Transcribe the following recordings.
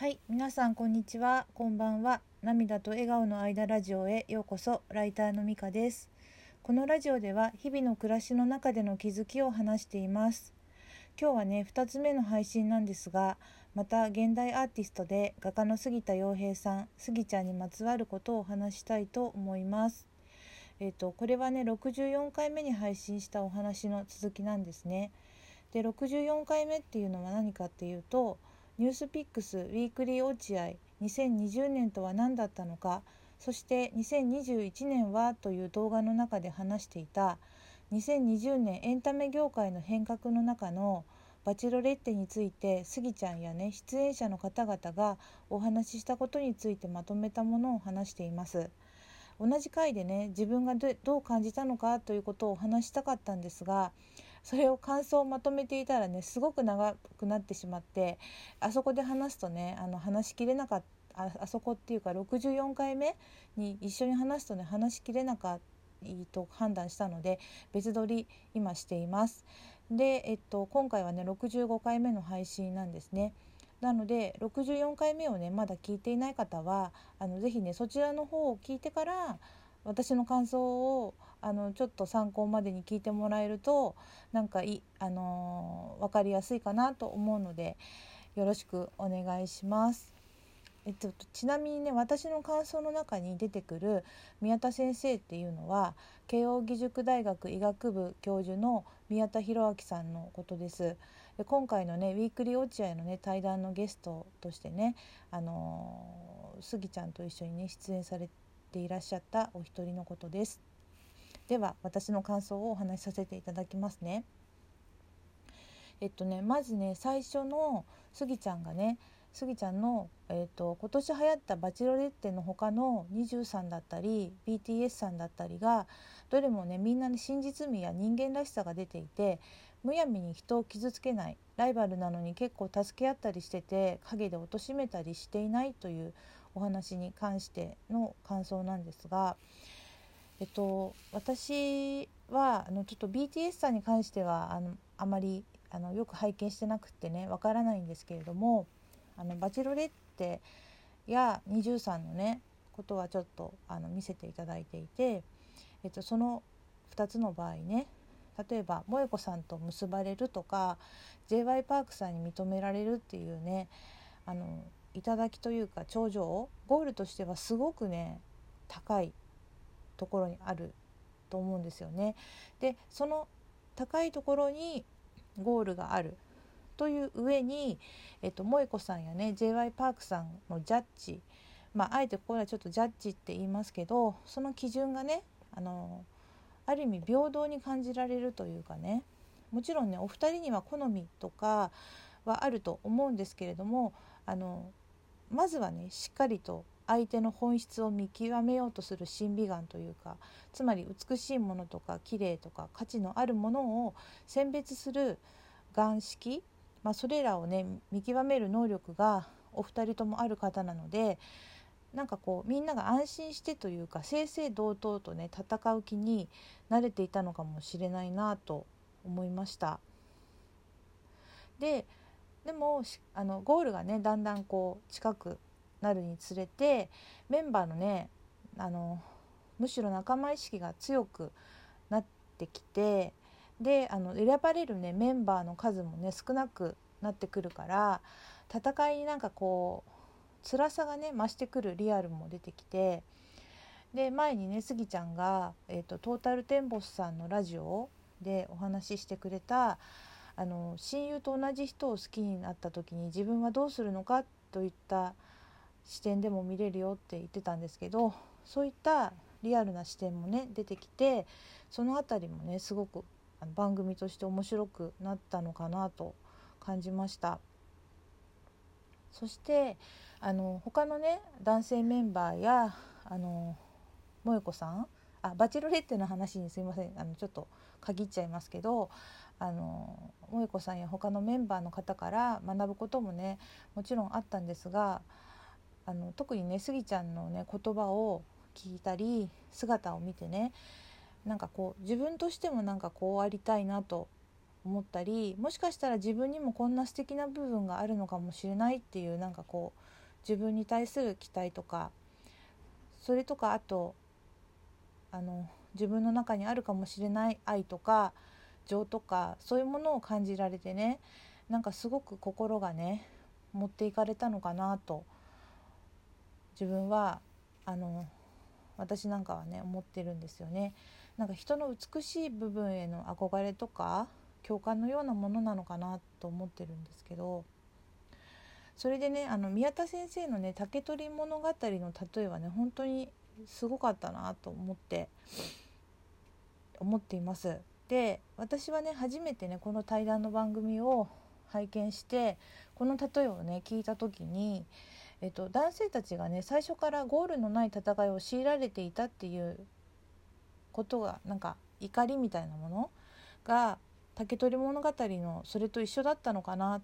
はい、皆さんこんにちは、こんばんは。涙と笑顔の間ラジオへようこそ。ライターのみかです。このラジオでは日々の暮らしの中での気づきを話しています。今日はね、2つ目の配信なんですが、また現代アーティストで画家の杉田洋平さん、杉ちゃんにまつわることをお話したいと思います。えっ、ー、とこれはね、64回目に配信したお話の続きなんですね。で、64回目っていうのは何かっていうと。ニュースピックスウィークリー落合2020年とは何だったのかそして2021年はという動画の中で話していた2020年エンタメ業界の変革の中のバチェロレッテについてスギちゃんやね出演者の方々がお話ししたことについてまとめたものを話しています。同じ回でね自分がどう感じたのかということをお話したかったんですがそれを感想をまとめていたらねすごく長くなってしまってあそこで話すとねあの話しきれなかったああそこっていうか64回目に一緒に話すとね話しきれなかったと判断したので別撮り今しています。で、えっと、今回はね65回目の配信なんですね。なので64回目をねまだ聞いていない方はあのぜひねそちらの方を聞いてから私の感想をあのちょっと参考までに聞いてもらえるとなんかいあの分かりやすいかなと思うのでよろしくお願いします。えっと、ちなみにね私の感想の中に出てくる宮田先生っていうのは慶應義塾大学医学部教授の宮田博明さんのことです。で今回のねウィークリー落合のね対談のゲストとしてねあのスギちゃんと一緒にね出演されていらっしゃったお一人のことです。では私の感想をお話しさせていただきますね。えっとねまずね最初のスギちゃんがねスギちゃんの、えーと、今年流行ったバチロレッテの他の23だったり BTS さんだったりがどれもねみんなに真実味や人間らしさが出ていてむやみに人を傷つけないライバルなのに結構助け合ったりしてて陰で貶めたりしていないというお話に関しての感想なんですがえっと、私はあのちょっと BTS さんに関してはあのあまりあのよく拝見してなくてねわからないんですけれどもあのバチロレッテや23のねことはちょっとあの見せていただいていて、えっと、その2つの場合ね例えば萌子さんと結ばれるとか j y パークさんに認められるっていうねあの頂というか頂上ゴールとしてはすごくね高いところにあると思うんですよね。でその高いところにゴールがあるという上に、えっと、萌子さんやね j y パークさんのジャッジまああえてここではちょっとジャッジって言いますけどその基準がねあのある意味平等に感じられるというかねもちろんねお二人には好みとかはあると思うんですけれどもあのまずはねしっかりと相手の本質を見極めようとする審美眼というかつまり美しいものとか綺麗とか価値のあるものを選別する眼識、まあ、それらをね見極める能力がお二人ともある方なのでなんかこうみんなが安心してというか正々堂々とね戦う気に慣れていたのかもしれないなと思いました。ででもあのゴールがねだんだんこう近くなるにつれてメンバーのねあのむしろ仲間意識が強くなってきてであの選ばれるねメンバーの数もね少なくなってくるから戦いになんかこう辛さがね増してくるリアルも出てきてで前にねスギちゃんが、えーと、トータルテンボスさんのラジオでお話ししてくれたあの親友と同じ人を好きになった時に自分はどうするのかといった視点でも見れるよって言ってたんですけどそういったリアルな視点もね出てきてその辺りもねすごく番組として面白くなったのかなと感じました。そしてあの他のね男性メンバーやあの萌子さんあバチェロレッテの話にすいません。あのちょっと限っちゃいますけどあの萌子さんや他のメンバーの方から学ぶこともねもちろんあったんですがあの特にねスギちゃんのね言葉を聞いたり姿を見てねなんかこう自分としてもなんかこうありたいなと思ったりもしかしたら自分にもこんな素敵な部分があるのかもしれないっていうなんかこう自分に対する期待とかそれとかあとあの自分の中にあるかもしれない愛とか情とかそういうものを感じられてねなんかすごく心がね持っていかれたのかなと自分はあの私なんかはね思ってるんですよね。なんか人の美しい部分への憧れとか共感のようなものなのかなと思ってるんですけどそれでねあの宮田先生のね「竹取物語」の例えはね本当にすごかったなと思って思っています。で私はね初めてねこの対談の番組を拝見してこの例えをね聞いた時に、えっと、男性たちがね最初からゴールのない戦いを強いられていたっていうことがなんか怒りみたいなものが竹取物語のそれと一緒だったのかな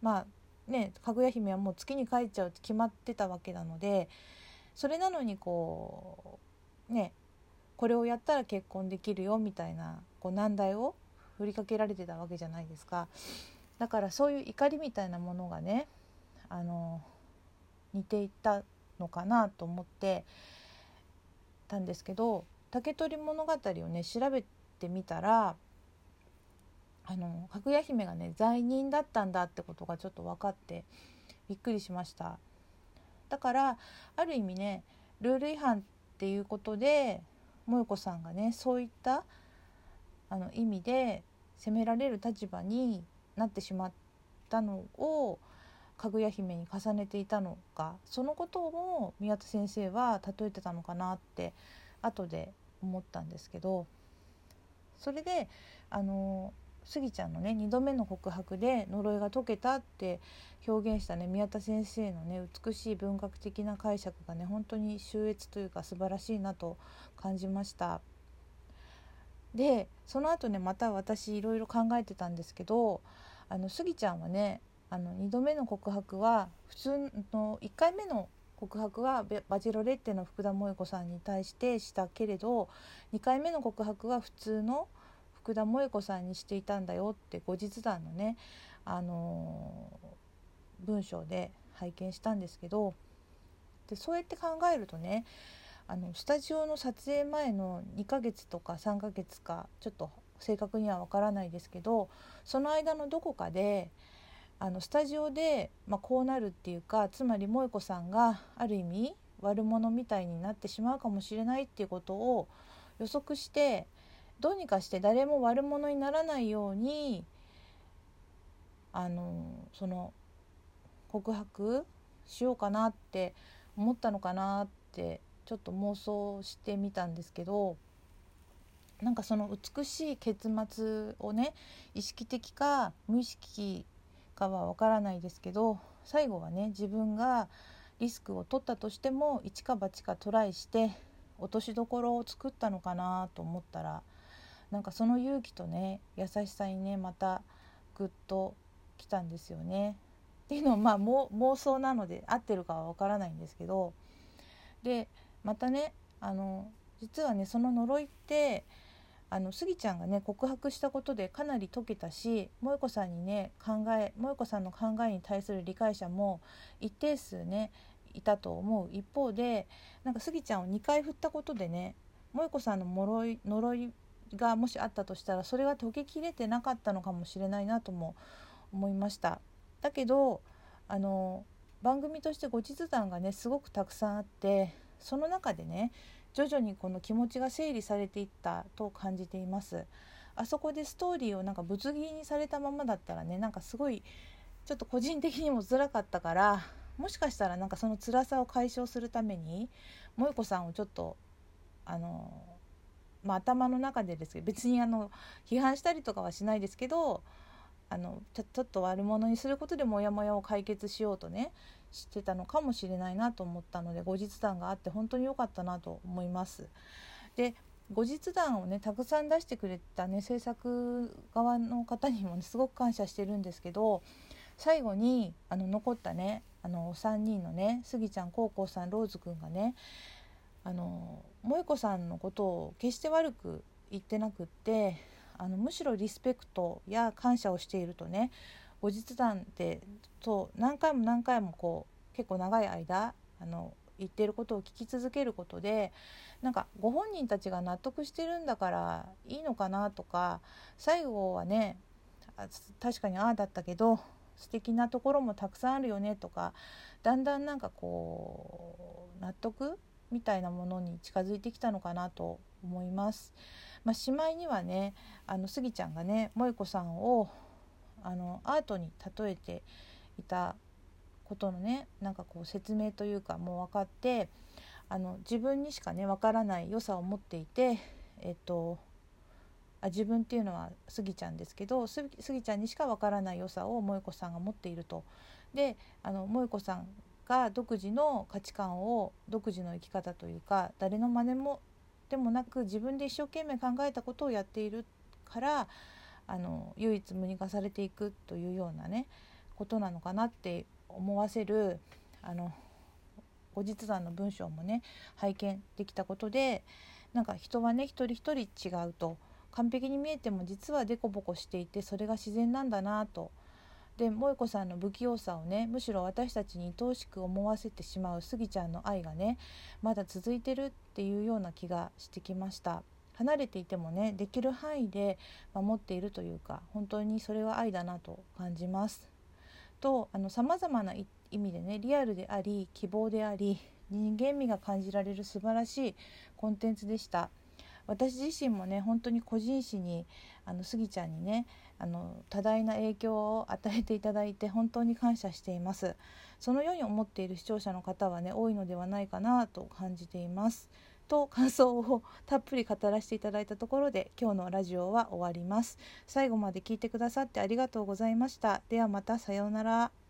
まあねかぐや姫はもう月に帰っちゃうって決まってたわけなのでそれなのにこうねこれをやったら結婚できるよみたいなこう難題を振りかけられてたわけじゃないですか。だからそういう怒りみたいなものがねあの似ていたのかなと思ってたんですけど「竹取物語」をね調べてみたらあのかぐや姫がね罪人だったんだってことがちょっと分かってびっくりしました。だからある意味ねルール違反っていうことで萌子さんがねそういったあの意味で責められる立場になってしまったのをかぐや姫に重ねていたのかそのことも宮田先生は例えてたのかなって後で思ったんですけどそれであのスギちゃんのね2度目の告白で呪いが解けたって表現したね宮田先生のね美しい文学的な解釈がね本当に秀逸というか素晴らしいなと感じました。でその後ねまた私いろいろ考えてたんですけどあのスギちゃんはねあの2度目の告白は普通の1回目の告白はバジロレッテの福田萌子さんに対してしたけれど2回目の告白は普通の福田萌子さんにしていたんだよって後日談のね、あのー、文章で拝見したんですけどでそうやって考えるとねあのスタジオの撮影前の2ヶ月とか3ヶ月かちょっと正確にはわからないですけどその間のどこかであのスタジオで、まあ、こうなるっていうかつまり萌子さんがある意味悪者みたいになってしまうかもしれないっていうことを予測してどうにかして誰も悪者にならないようにあのその告白しようかなって思ったのかなってちょっと妄想してみたんですけどなんかその美しい結末をね意識的か無意識かは分からないですけど最後はね自分がリスクを取ったとしても一か八かトライして落としどころを作ったのかなと思ったらなんかその勇気とね優しさにねまたぐっときたんですよね。っていうのはまあ妄想なので合ってるかは分からないんですけどでまたねあの実はねその呪いってあのスギちゃんがね告白したことでかなり解けたし萌子さんにね考え萌子さんの考えに対する理解者も一定数ねいたと思う一方でなんかスギちゃんを2回振ったことでね萌子さんの呪い呪いがもしあったとしたらそれが解けきれてなかったのかもしれないなとも思いました。だけどあの番組として後日談がねすごくたくさんあってその中でね徐々にこの気持ちが整理されていったと感じています。あそこでストーリーをなんかぶつ切りにされたままだったらねなんかすごいちょっと個人的にも辛かったからもしかしたらなんかその辛さを解消するために萌子さんをちょっとあのまあ、頭の中でですけど別にあの批判したりとかはしないですけどあのちょちょっと悪者にすることでモヤモヤを解決しようとねしてたのかもしれないなと思ったので後日談があって本当に良かったなと思います。で後日談をねたくさん出してくれたね制作側の方にもねすごく感謝してるんですけど最後にあの残ったねあの3人のねスギちゃんコウコウさんローズくんがねあの萌子さんのことを決して悪く言ってなくってあのむしろリスペクトや感謝をしているとね後日談でと何回も何回もこう結構長い間あの言ってることを聞き続けることでなんかご本人たちが納得してるんだからいいのかなとか最後はね確かにああだったけど素敵なところもたくさんあるよねとかだんだんなんかこう納得みたいなものに近づいてきたのかなと思います。まあ、しまいにはねあのスギちゃんがね萌子さんをあのアートに例えていたことのねなんかこう説明というかもう分かってあの自分にしかね分からない良さを持っていてえっとあ自分っていうのはスギちゃんですけどスギちゃんにしか分からない良さを萌子さんが持っていると。であの萌子さんが独自の価値観を独自の生き方というか誰の真似もでもなく自分で一生懸命考えたことをやっているからあの唯一無二化されていくというようなねことなのかなって思わせるあの後日談の文章もね拝見できたことでなんか人はね一人一人違うと完璧に見えても実はデコボコしていてそれが自然なんだなと。で萌子さんの不器用さをねむしろ私たちに愛おしく思わせてしまうスギちゃんの愛がねまだ続いてるっていうような気がしてきました。離れていてもねできる範囲で守っているというか本当にそれは愛だなと感じます。とさまざまな意味でねリアルであり希望であり人間味が感じられる素晴らしいコンテンツでした。私自身もね本当に個人誌にあのスギちゃんにねあの多大な影響を与えていただいて本当に感謝していますそのように思っている視聴者の方はね多いのではないかなと感じていますと感想をたっぷり語らせていただいたところで今日のラジオは終わります。最後まで聞いてくださってありがとうございました。ではまたさようなら。